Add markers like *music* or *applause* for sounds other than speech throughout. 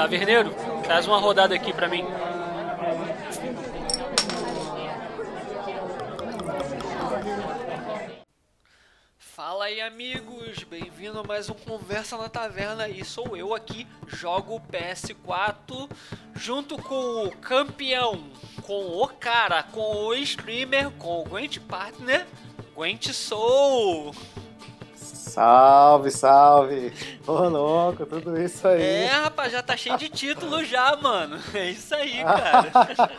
Taverneiro, traz uma rodada aqui pra mim. Fala aí amigos, bem-vindo a mais um Conversa na Taverna e sou eu aqui, jogo PS4 junto com o campeão, com o cara, com o streamer, com o Gwent Partner, Gwent Soul. Salve, salve! Ô louco, tudo isso aí. É, rapaz, já tá cheio de título já, mano. É isso aí, *laughs* cara.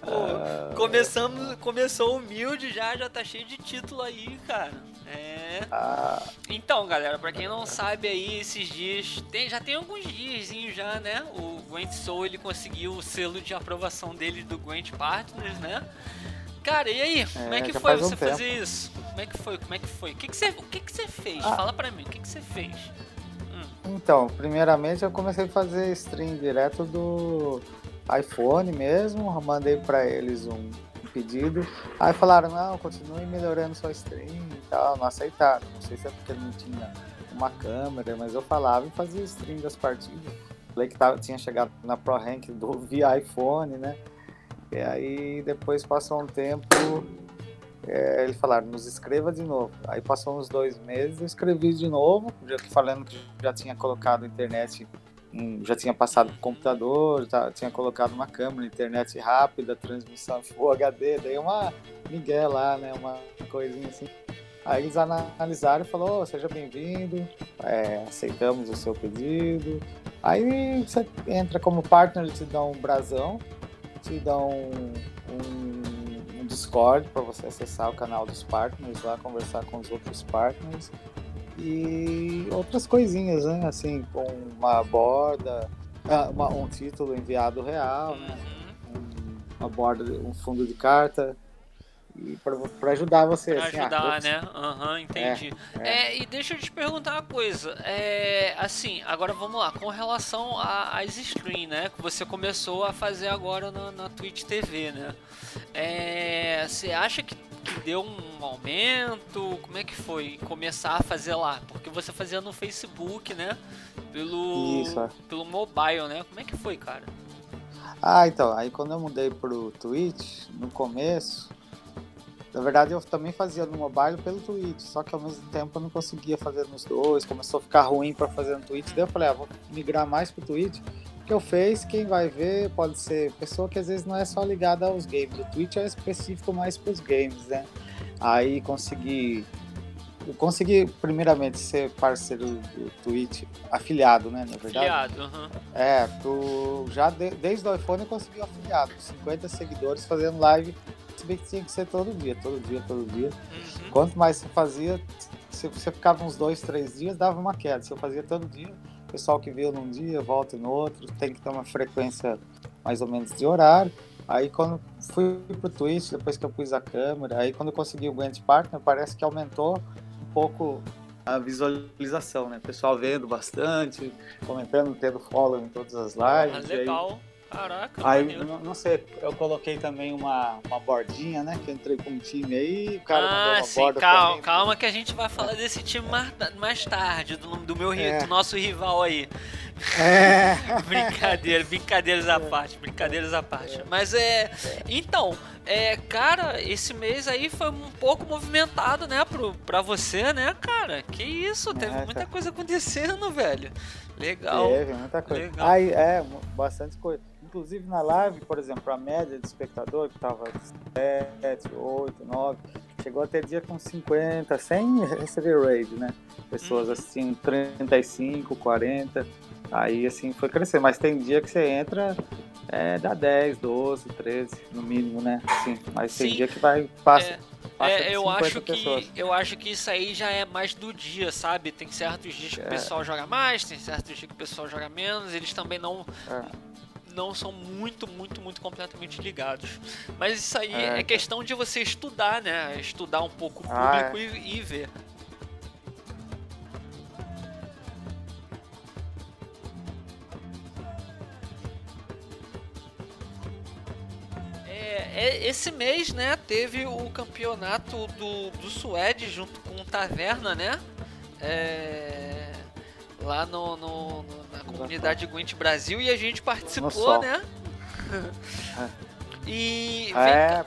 Pô, começamos, começou humilde já, já tá cheio de título aí, cara. É. Ah, Então, galera, pra quem não sabe aí, esses dias, tem, já tem alguns dias já, né? O Gwent Soul ele conseguiu o selo de aprovação dele do Gwent Partners, né? Cara, e aí? Como é que foi faz um você tempo. fazer isso? Como é que foi? Como é que foi? O que, que, você, o que, que você fez? Ah. Fala pra mim, o que, que você fez? então, primeiramente eu comecei a fazer stream direto do iPhone mesmo, eu mandei pra eles um pedido. Aí falaram, não, continue melhorando sua stream e tal, não aceitaram. Não sei se é porque não tinha uma câmera, mas eu falava e fazia stream das partidas. Falei que tava, tinha chegado na Pro Rank do via iPhone, né? E aí depois passou um tempo, é, eles falaram, nos escreva de novo. Aí passou uns dois meses, eu escrevi de novo, já falando que já tinha colocado internet, já tinha passado pro computador, já tinha colocado uma câmera, internet rápida, transmissão Full HD, dei uma migué lá, né, uma coisinha assim. Aí eles analisaram e falaram, "Ô, seja bem-vindo, é, aceitamos o seu pedido. Aí você entra como partner, eles te dão um brasão, te dão um, um Discord para você acessar o canal dos partners lá, conversar com os outros partners e outras coisinhas, né? Assim, com uma borda, ah, uma- um título enviado real, né? Uhum. um- uma borda, um fundo de carta e para ajudar você. Pra assim, ah, ajudar, ops, né? Aham, entendi. é. É, e deixa eu te perguntar uma coisa. É, assim, agora vamos lá. Com relação às streams, né? Que você começou a fazer agora na, na Twitch TV, né? É, você acha que, que deu um aumento? Como é que foi começar a fazer lá? Porque você fazia no Facebook, né? Pelo, Isso, é. pelo mobile, né? Como é que foi, cara? Ah, então, aí quando eu mudei pro Twitch, no começo, na verdade eu também fazia no mobile pelo Twitch, só que ao mesmo tempo eu não conseguia fazer nos dois, começou a ficar ruim pra fazer no Twitch, daí eu falei, ah, vou migrar mais pro Twitch, que eu fez, quem vai ver pode ser pessoa que às vezes não é só ligada aos games, o Twitch é específico mais pros games, né? Aí consegui eu consegui primeiramente ser parceiro do Twitch, afiliado, né, na verdade. Filiado, aham. É, tu já de- desde o iPhone eu consegui um afiliado, 50 seguidores fazendo live, se bem que tinha que ser todo dia, todo dia, todo dia. Uhum. Quanto mais você fazia, se você ficava uns dois, três dias, dava uma queda. Se eu fazia todo dia, o pessoal que viu num dia, volta no outro, tem que ter uma frequência mais ou menos de horário. Aí quando fui pro Twitch, depois que eu pus a câmera, aí quando eu consegui o Gwent Partner, parece que aumentou um pouco a visualização, né? O pessoal vendo bastante, comentando, tendo follow em todas as Ah, lives. aí- legal. Caraca, Aí, não, não sei, eu coloquei também uma, uma bordinha, né? Que eu entrei com um time aí, o cara mandou Ah, uma sim, borda calma, também. calma que a gente vai falar desse time mais, mais tarde, do, do meu É. do nosso rival aí. É, *laughs* Brincadeira, brincadeiras à parte, brincadeiras à parte. Mas é. Então, é, cara, esse mês aí foi um pouco movimentado, né, pro, pra você, né, cara? Que isso, teve É, muita coisa acontecendo, velho. Legal. teve muita coisa. Legal. Aí, é, bastante coisa. Inclusive na live, por exemplo, a média de espectador, que tava 7, 8, 9, chegou a ter dia com 50, sem receber raid, né? Pessoas Uhum. assistindo 35, 40. Aí assim foi crescer, mas tem dia que você entra, é, dá 10, 12, 13, no mínimo, né? Sim, mas tem Sim. dia que vai, passa, É, passa É, eu 50 acho pessoas. que eu acho que isso aí já é mais do dia, sabe? Tem certos dias que o É. pessoal joga mais, tem certos dias que o pessoal joga menos, eles também não É. não são muito, muito, muito completamente ligados. Mas isso aí É, é, tá. questão de você estudar, né? Estudar um pouco o Ah, público e, e ver. Esse mês, né, teve o campeonato do, do Suede junto com o Taverna, né? É, lá no, no- no- na comunidade Gwent Brasil e a gente participou, né? *laughs* e é.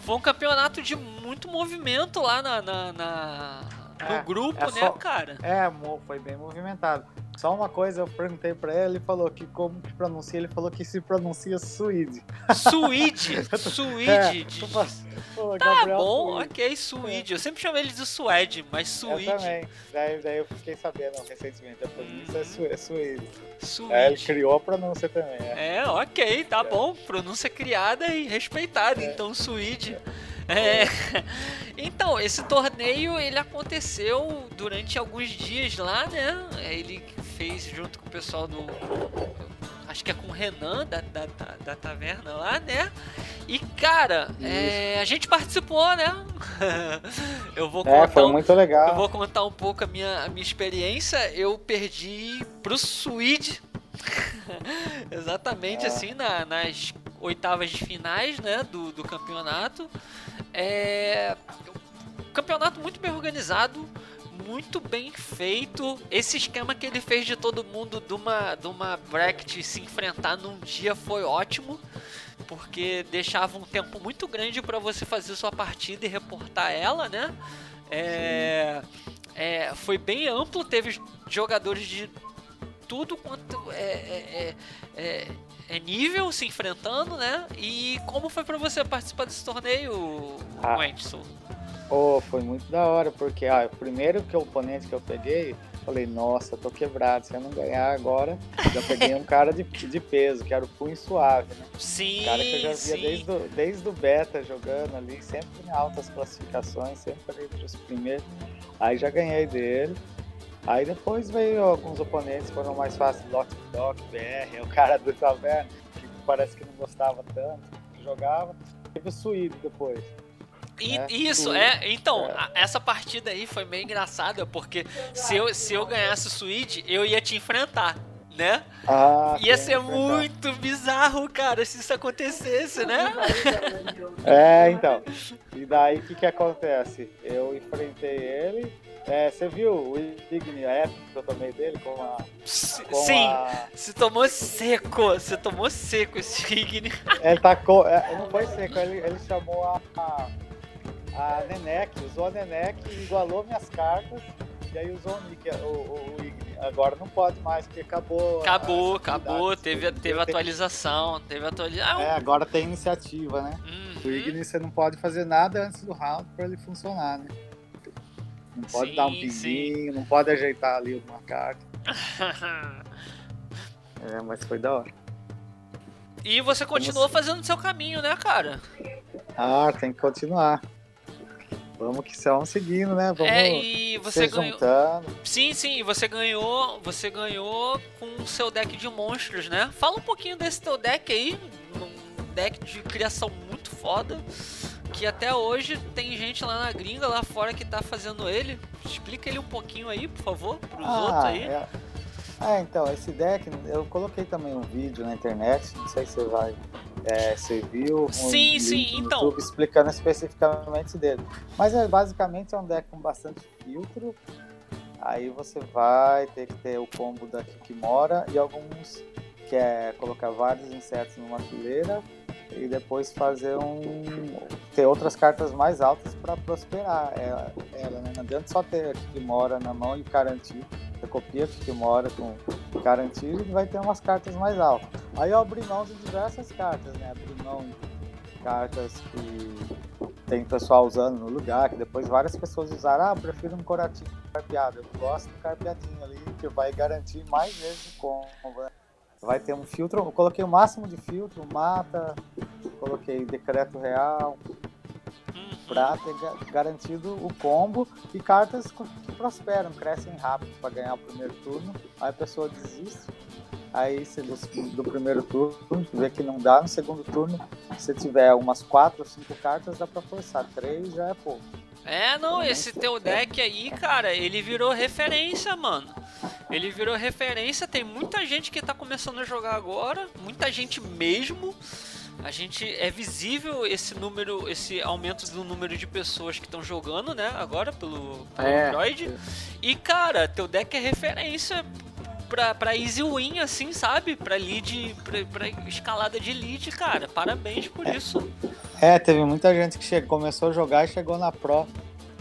foi um campeonato de muito movimento lá na, na, na no É, grupo, é né, só- cara? É, foi bem movimentado. Só uma coisa, eu perguntei pra ele, ele falou que como que pronuncia, ele falou que se pronuncia Suíde. Suíde, *laughs* Suíde. de- Pô, Tá Gabriel bom, Suíde. ok, Suíde. Eu sempre chamo ele de Suede, mas Eu Suíde. também. Daí, daí eu fiquei sabendo recentemente, a pronúncia é, su é Suíde. Suíde. Aí ele criou a pronúncia também. É. É, ok, tá bom. Pronúncia criada e respeitada, então Suíde. É. *laughs* Então, esse torneio ele aconteceu durante alguns dias lá, né? Ele fez junto com o pessoal do. Acho que é com o Renan da, da, da, da taverna lá, né? E cara, é, a gente participou, né? *laughs* Eu vou É, contar foi um- muito legal. eu vou contar um pouco a minha, a minha experiência. Eu perdi pro Swede. *laughs* Exatamente Ah. assim, na- nas oitavas de finais né, do, do campeonato. É, campeonato muito bem organizado, muito bem feito. Esse esquema que ele fez de todo mundo de uma, de uma bracket se enfrentar num dia foi ótimo. Porque deixava um tempo muito grande para você fazer sua partida e reportar ela, né? É, é, foi bem amplo, teve jogadores de tudo quanto é, é, é, é- é nível se enfrentando, né? E como foi pra você participar desse torneio, Ah. Pô, foi muito da hora, porque ó, o primeiro que o oponente que eu peguei, falei, nossa, tô quebrado, se eu não ganhar agora, já peguei um cara de, de peso, que era o punho suave, né? Sim, Um cara que eu já via sim. desde o, desde o beta jogando ali, sempre em altas classificações, sempre entre os primeiros. Aí já ganhei dele. Aí depois veio alguns oponentes que foram mais fáceis, Lock Doc, BR, o cara do Taverna, que parece que não gostava tanto, jogava. Teve o Suído depois. E- né? Isso, Tudo. é. Então, É. a- essa partida aí foi meio engraçada, porque se eu, se eu ganhasse o Swede, eu ia te enfrentar, né? Ah, Ia ser verdade. muito bizarro, cara, se isso acontecesse, né? *laughs* É, então. E daí o que, que acontece? Eu enfrentei ele. É, você viu o Igni, a época que eu tomei dele com a. Com Sim, a- se tomou seco, você tomou seco esse Igni. Ele tacou. é, não foi seco, ele, ele chamou a, a, a Nenek, usou a Nenek, igualou minhas cartas. E aí usou o Nick, o, o, o Igni. Agora não pode mais, porque acabou. Acabou, acabou, teve, teve atualização, teve atualização. É, agora tem iniciativa, né? Uhum. O Igni você não pode fazer nada antes do round pra ele funcionar, né? Não pode Sim, dar um pinguinho, não pode ajeitar ali alguma carta. *laughs* É, mas foi da hora. e você continuou fazendo seu caminho, né, cara? Ah, tem que continuar. Vamos que vamos seguindo, né? Vamos é, e você ganhou. juntando. Sim, sim, e você ganhou. Você ganhou com o seu deck de monstros, né? Fala um pouquinho desse teu deck aí. Um deck de criação muito foda. Que até hoje tem gente lá na gringa, lá fora, que tá fazendo ele. Explica ele um pouquinho aí, por favor, pros outros aí. é. É, então, esse deck, eu coloquei também um vídeo na internet, não sei se você vai. É, você viu? um Sim, sim, então. YouTube explicando especificamente dele. Mas é, basicamente é um deck com bastante filtro. Aí você vai ter que ter o combo da Kikimora e alguns que é colocar vários insetos numa fileira e depois fazer um ter outras cartas mais altas para prosperar ela, ela, né? Não adianta só ter a Kikimora na mão e garantir. Você copia a Kikimora com garantir e vai ter umas cartas mais altas. Aí eu abri mão de diversas cartas, né? Abri mão de cartas que tem pessoal usando no lugar, que depois várias pessoas usaram, ah, eu prefiro um coratinho carpeado. Eu gosto do carpeadinho ali, que vai garantir mais vezes o combo, né? Vai ter um filtro, eu coloquei o máximo de filtro, mata, coloquei decreto real, Uhum. pra ter ga- garantido o combo e cartas que prosperam, crescem rápido para ganhar o primeiro turno. Aí a pessoa desiste. Aí se do, do primeiro turno, vê que não dá, no segundo turno, se tiver umas quatro ou cinco cartas, dá para forçar. Três já é pouco. É, não, esse teu deck aí, cara, ele virou referência, mano. Ele virou referência, tem muita gente que tá começando a jogar agora, muita gente mesmo. A gente é visível esse número, esse aumento do número de pessoas que estão jogando, né, agora pelo, pelo É. Android. E cara, teu deck é referência pra, pra easy win, assim, sabe? Pra lead, pra, pra escalada de lead, cara. Parabéns por é. isso. É, teve muita gente que chegou, começou a jogar e chegou na Pro.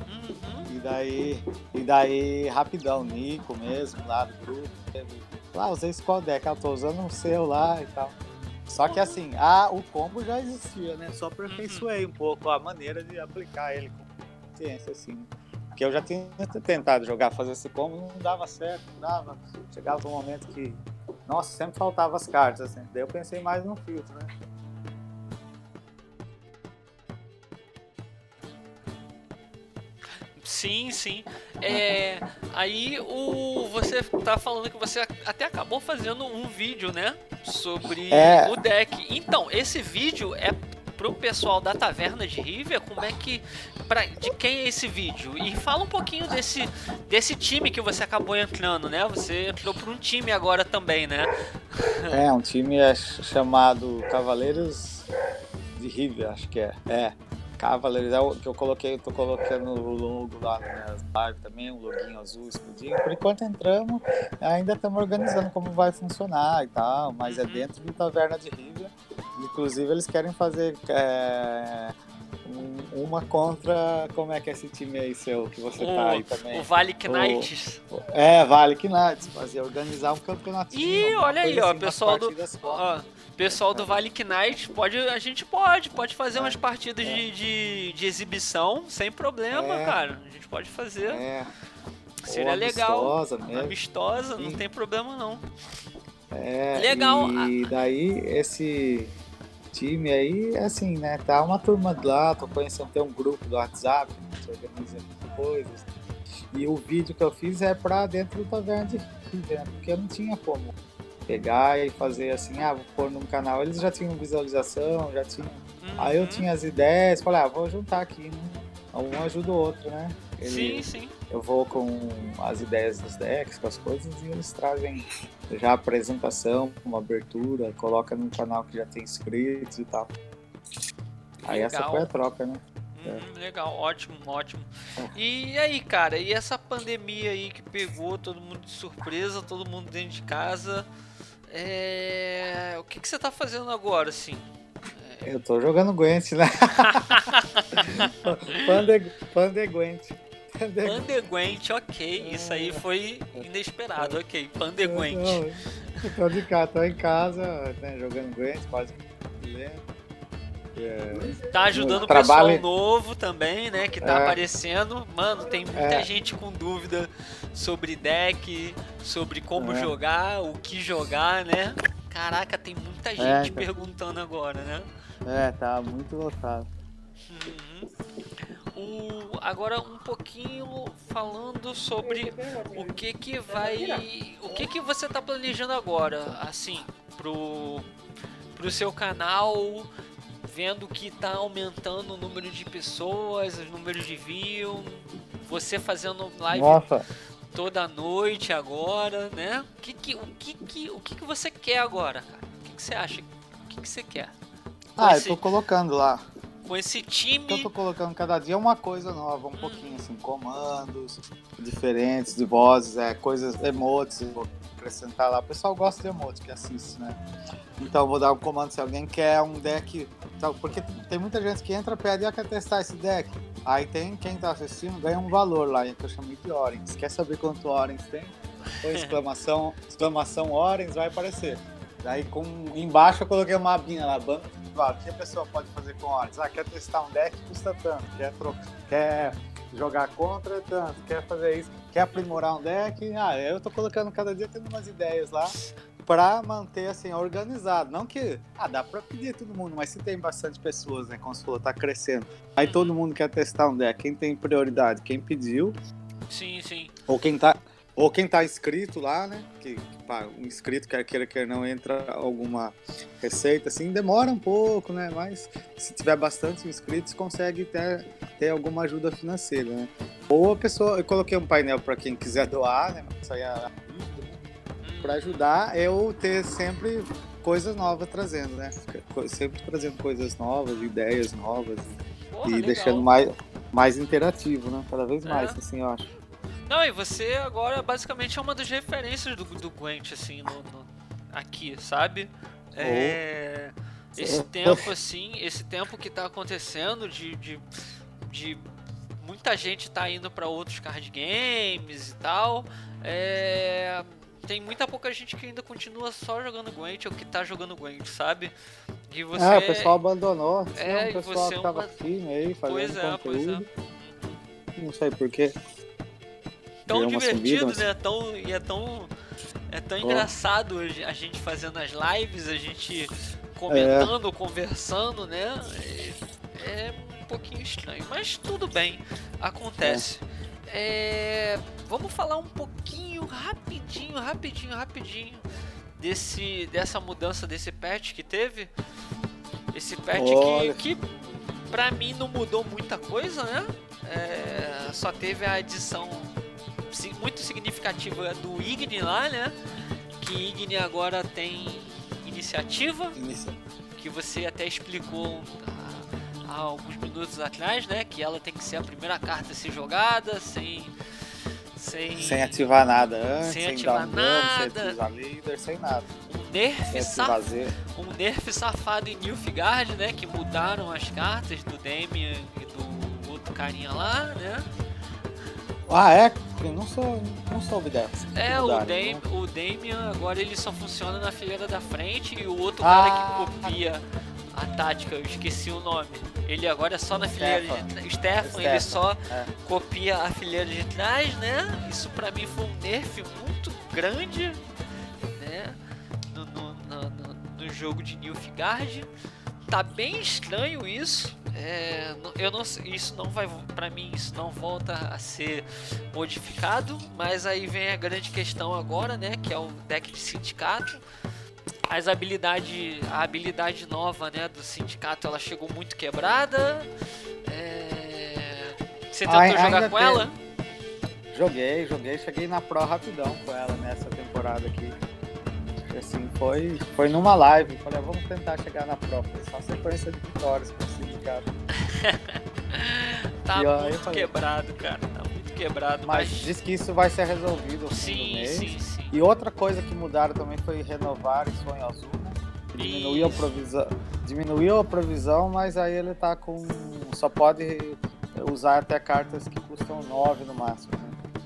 Uhum. E daí, e daí, rapidão, Nico mesmo, lá do grupo. Lá, ah, usei qual deck, eu tô usando um seu lá e tal. Só que assim, a, o combo já existia, né? Só aperfeiçoei um pouco a maneira de aplicar ele com ciência, assim. Porque eu já tinha tentado jogar, fazer esse combo, não dava certo, não dava. Chegava um momento que, nossa, sempre faltava as cartas, assim. Daí eu pensei mais no filtro, né? Sim, sim. É, aí o você tá falando que você até acabou fazendo um vídeo, né, sobre é. o deck. Então, esse vídeo é pro pessoal da Taverna de River, como é que pra, de quem é esse vídeo? E fala um pouquinho desse desse time que você acabou entrando, né? Você entrou para um time agora também, né? É, um time é chamado Cavaleiros de River, acho que é. É. Cavaleiros, é o que eu coloquei, eu tô colocando o logo lá nas lives também, um loginho azul escudinho. Por enquanto entramos, ainda estamos organizando como vai funcionar e tal, mas é uhum. dentro do Taverna de River. Inclusive eles querem fazer é, um, uma contra. Como é que é esse time aí seu que você o, tá aí também? O Vale Knights. O, é, Vale Knights, fazer organizar um campeonato. Ih, olha aí, ó, assim, pessoal do. Ó, pessoal do Vale Knight, pode, a gente pode, pode fazer é, umas partidas é. de, de, de, exibição sem problema, é, cara. A gente pode fazer. É. Seria legal. Amistosa mesmo. Amistosa, Sim. não tem problema não. É, legal. E daí esse time aí, assim, né? Tá uma turma lá, tô conhecendo, tem um grupo do WhatsApp, se organiza coisas. E o vídeo que eu fiz é pra dentro do Taverna de River, né? porque eu não tinha como pegar e fazer assim, ah, vou pôr num canal. Eles já tinham visualização, já tinham. Uhum. Aí eu tinha as ideias, falei, ah, vou juntar aqui, né? Um ajuda o outro, né? Ele, sim, sim. Eu vou com as ideias dos decks, com as coisas, e eles trazem já a apresentação, uma abertura, coloca num canal que já tem inscritos e tal. Aí essa foi a troca, né? Hum, legal, ótimo, ótimo. É. E aí, cara, e essa pandemia aí que pegou todo mundo de surpresa, todo mundo dentro de casa, é... o que, que você tá fazendo agora, assim? É... Eu tô jogando Gwent, né? *laughs* *laughs* Pande, Pande Gwent. Pandeguente, ok. Isso aí foi inesperado, ok. Pandeguente. Tô de cá, tô em casa, né, jogando Gwent, quase é, tá ajudando o trabalho... pessoal novo também, né? Que tá é. aparecendo. Mano, tem muita é. gente com dúvida sobre deck, sobre como é. jogar, o que jogar, né? Caraca, tem muita é, gente tá... perguntando agora, né? É, tá muito lotado. Uhum. O, agora um pouquinho falando sobre o que que vai, o que que você tá planejando agora, assim, pro pro seu canal, vendo que tá aumentando o número de pessoas, os números de view, você fazendo live Nossa. toda noite agora, né? O que que, o que, que, o que, que você quer agora, cara? O que, que você acha? O que, que você quer? Com ah, esse, eu tô colocando lá. Com esse time. Eu tô colocando cada dia uma coisa nova, um hum. pouquinho assim, comandos diferentes de vozes, é, coisas, emotes, vou acrescentar lá. O pessoal gosta de emotes que assiste, né? Então vou dar um comando se alguém quer um deck. Porque tem muita gente que entra, pede, ah, quer testar esse deck. Aí tem quem tá assistindo, ganha um valor lá, que eu chamo de Orens. Quer saber quanto Orens tem? Exclamação, exclamação Orens vai aparecer. Daí com, embaixo eu coloquei uma abinha lá, banco O que a pessoa pode fazer com Orens? Ah, quer testar um deck, custa tanto. Quer, quer jogar contra, é tanto. Quer fazer isso, quer aprimorar um deck. Ah, eu tô colocando cada dia tendo umas ideias lá para manter assim organizado. Não que ah, dá para pedir todo mundo, mas se tem bastante pessoas, né, como falou, tá crescendo. Aí uhum. todo mundo quer testar um deck. Quem tem prioridade, quem pediu. Sim, sim. Ou quem tá ou quem tá inscrito lá, né? Que, pá, um inscrito quer queira quer não entra alguma receita assim, demora um pouco, né? Mas se tiver bastante inscritos, consegue ter, ter alguma ajuda financeira, né? Ou a pessoa, eu coloquei um painel para quem quiser doar, né? Isso aí é para ajudar eu ter sempre coisas novas trazendo, né? Sempre trazendo coisas novas, ideias novas Porra, e legal. deixando mais, mais interativo, né? Cada vez mais, é. assim, eu acho. Não, e você agora basicamente é uma das referências do, do Gwent, assim, no, no, aqui, sabe? É, esse tempo, assim, esse tempo que tá acontecendo de, de, de muita gente tá indo para outros card games e tal. É, tem muita pouca gente que ainda continua só jogando Gwent ou que tá jogando Gwent, sabe? E você... É, o pessoal abandonou. É, o pessoal que tava uma... firme aí, fazendo pois é, conteúdo. Pois é. Não sei porquê. Tão divertido, subida, né? Tão, e é tão, é tão engraçado a gente fazendo as lives, a gente comentando, é. conversando, né? É, é, um pouquinho estranho, mas tudo bem, acontece. É. é vamos falar um pouquinho, rapidinho, rapidinho, rapidinho desse, dessa mudança desse patch que teve. Esse patch Olha. que, que pra mim não mudou muita coisa, né? É, só teve a adição muito significativa do Igni lá, né? Que Igni agora tem iniciativa. Inicia. Que você até explicou há, há, alguns minutos atrás, né? Que ela tem que ser a primeira carta a ser jogada, sem. Sem, sem ativar nada antes, sem, sem ativar nada, sem ativar líder, sem nada. Um nerf, saf... um nerf safado em Nilfgaard, né? Que mudaram as cartas do Damian e do outro carinha lá, né? Ah, é? Eu não sou, não soube dessa. É, o, Dam o Damian agora ele só funciona na fileira da frente e o outro ah. cara que copia a tática, eu esqueci o nome. Ele agora é só na fileira de O Stefan, ele só é. copia a fileira de trás, né? Isso pra mim foi um nerf muito grande, né? No, no, no, no jogo de Nilfgaard. Tá bem estranho isso. É, eu não isso não vai para mim isso não volta a ser modificado mas aí vem a grande questão agora né que é o deck de sindicato. As habilidades a habilidade nova né do sindicato ela chegou muito quebrada. É, você tentou jogar com tem. ela joguei joguei cheguei na pro rapidão com ela nessa temporada aqui assim foi foi numa live falei vamos tentar chegar na foi só sequência de vitórias cara. *laughs* tá muito falei, quebrado, cara. Tá muito quebrado. Mas, mas, diz que isso vai ser resolvido no sim, mês. Sim, sim. E outra coisa que mudaram também foi renovar o Sonho Azul, né? Diminuiu a, provisão, diminuiu a provisão, mas aí ele tá com. Só pode usar até cartas que custam 9 no máximo. Né?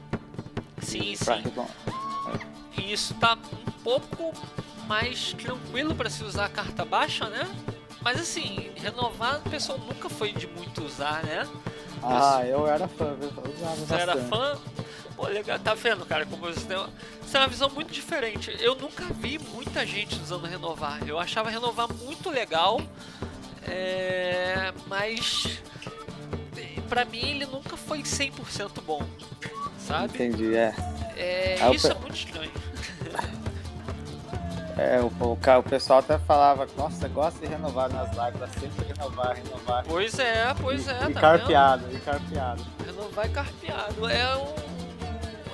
Sim, sim. Isso tá pouco mais tranquilo para se usar a carta baixa, né? Mas assim, renovar o pessoal nunca foi de muito usar, né? Ah, eu era fã, eu usava Você era fã? Pô, legal, tá vendo, cara, como você tem uma... Você uma visão muito diferente. Eu nunca vi muita gente usando renovar. Eu achava renovar muito legal, é... mas pra mim ele nunca foi 100% bom, sabe? Entendi, é. é isso é muito estranho. *laughs* É, o, o, o, pessoal até falava, nossa, gosta de renovar nas lives, sempre renovar, renovar. Pois é, pois é, e, tá carpeado, vendo? E carpeado. Renovar e carpeado. É um.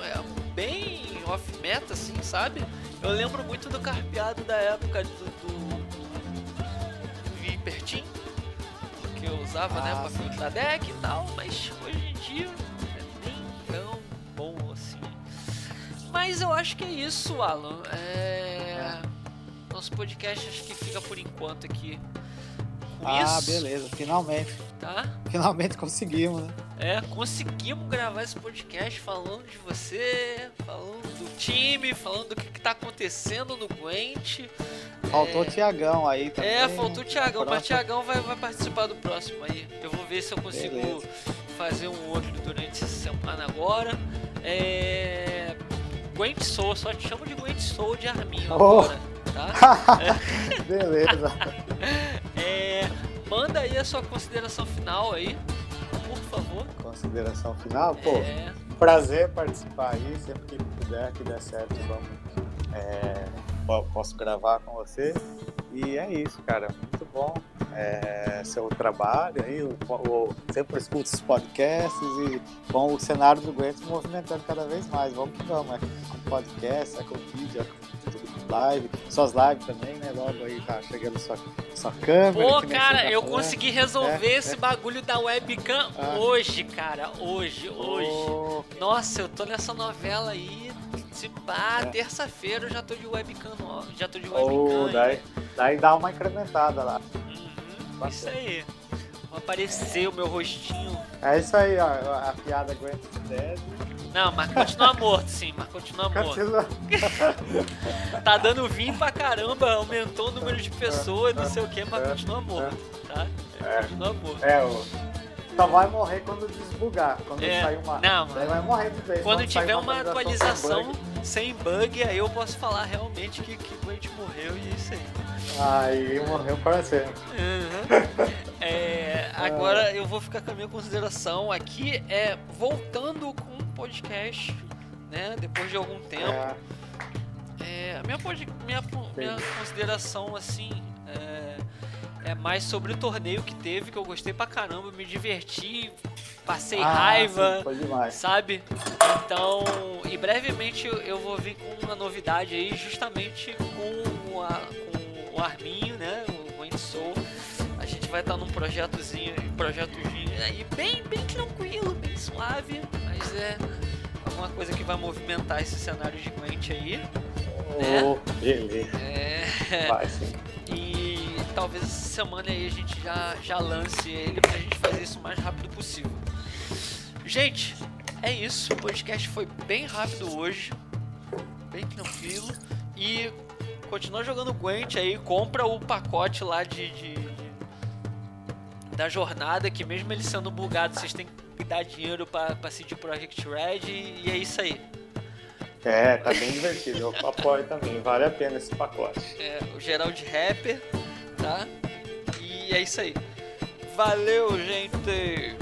É bem off-meta, assim, sabe? Eu lembro muito do carpeado da época do, do, do Vipertin, que eu usava, né, ah, né, pra filtrar deck e tal, mas hoje em dia é nem tão bom assim. Mas eu acho que é isso, Alan. É nosso podcast acho que fica por enquanto aqui. Com ah, isso. beleza, finalmente. Tá? Finalmente conseguimos, né? É, conseguimos gravar esse podcast falando de você, falando do time, falando do que, que tá acontecendo no Gwent. Faltou é... o Tiagão aí também. É, faltou o Tiagão, mas o Tiagão vai, vai participar do próximo aí. Eu vou ver se eu consigo beleza. fazer um outro durante essa semana agora. É. Gwent Soul, só te chamo de Gwent Soul de Arminho oh. agora tá? *laughs* Beleza. É, manda aí a sua consideração final aí, por favor. Consideração final? Pô, é... prazer participar aí, sempre que puder, que der certo, vamos. É, posso gravar com você. E é isso, cara. Muito bom é, seu trabalho aí, sempre escuto os podcasts e com o cenário do Gwent movimentando cada vez mais. Vamos que vamos, é com podcast, é com vídeo, é com live, suas lives também, né? Logo aí tá chegando sua, sua câmera. Pô, cara, eu falando. consegui resolver é, esse é. bagulho da webcam ah. hoje, cara. Hoje, hoje. Oh. Nossa, eu tô nessa novela aí. Se pá, é. terça-feira eu já tô de webcam, já tô de webcam. Oh, daí, daí dá uma incrementada lá. Uhum, isso aí. Apareceu o meu rostinho. É isso aí, ó. A piada aguenta 10. Não, mas continua morto, sim, mas continua morto. *laughs* tá dando vinho pra caramba, aumentou o número de pessoas, não sei o que, mas continua morto, tá? É. Continua morto. É, o só vai morrer quando desbugar. Quando é, sair uma. Não, daí vai morrer de vez. Quando, quando tiver uma atualização sem bug. sem bug, aí eu posso falar realmente que, que o gente morreu e isso aí. Aí morreu para sempre. Uhum. É, *laughs* agora eu vou ficar com a minha consideração aqui, é voltando podcast, né? Depois de algum tempo. É. É, a minha, minha, minha consideração assim é, é, mais sobre o torneio que teve, que eu gostei pra caramba, me diverti, passei ah, raiva, sim, sabe? Então, e brevemente eu vou vir com uma novidade aí, justamente com, a, com o Arminho, vai estar num projetozinho, projetozinho aí bem, bem tranquilo, bem suave, mas é alguma coisa que vai movimentar esse cenário de Gwent aí. Né? Oh, beleza. É... Vai sim. E talvez essa semana aí a gente já, já lance ele pra gente fazer isso o mais rápido possível. Gente, é isso. O podcast foi bem rápido hoje. Bem tranquilo. E continua jogando Gwent aí. Compra o pacote lá de, de da jornada. Que mesmo ele sendo bugado, vocês têm que dar dinheiro pra, pra CD Project Red. E, e é isso aí. É, tá bem divertido. Eu apoio também. Vale a pena esse pacote. É, o Gerald Rapper, tá? E é isso aí. Valeu, gente!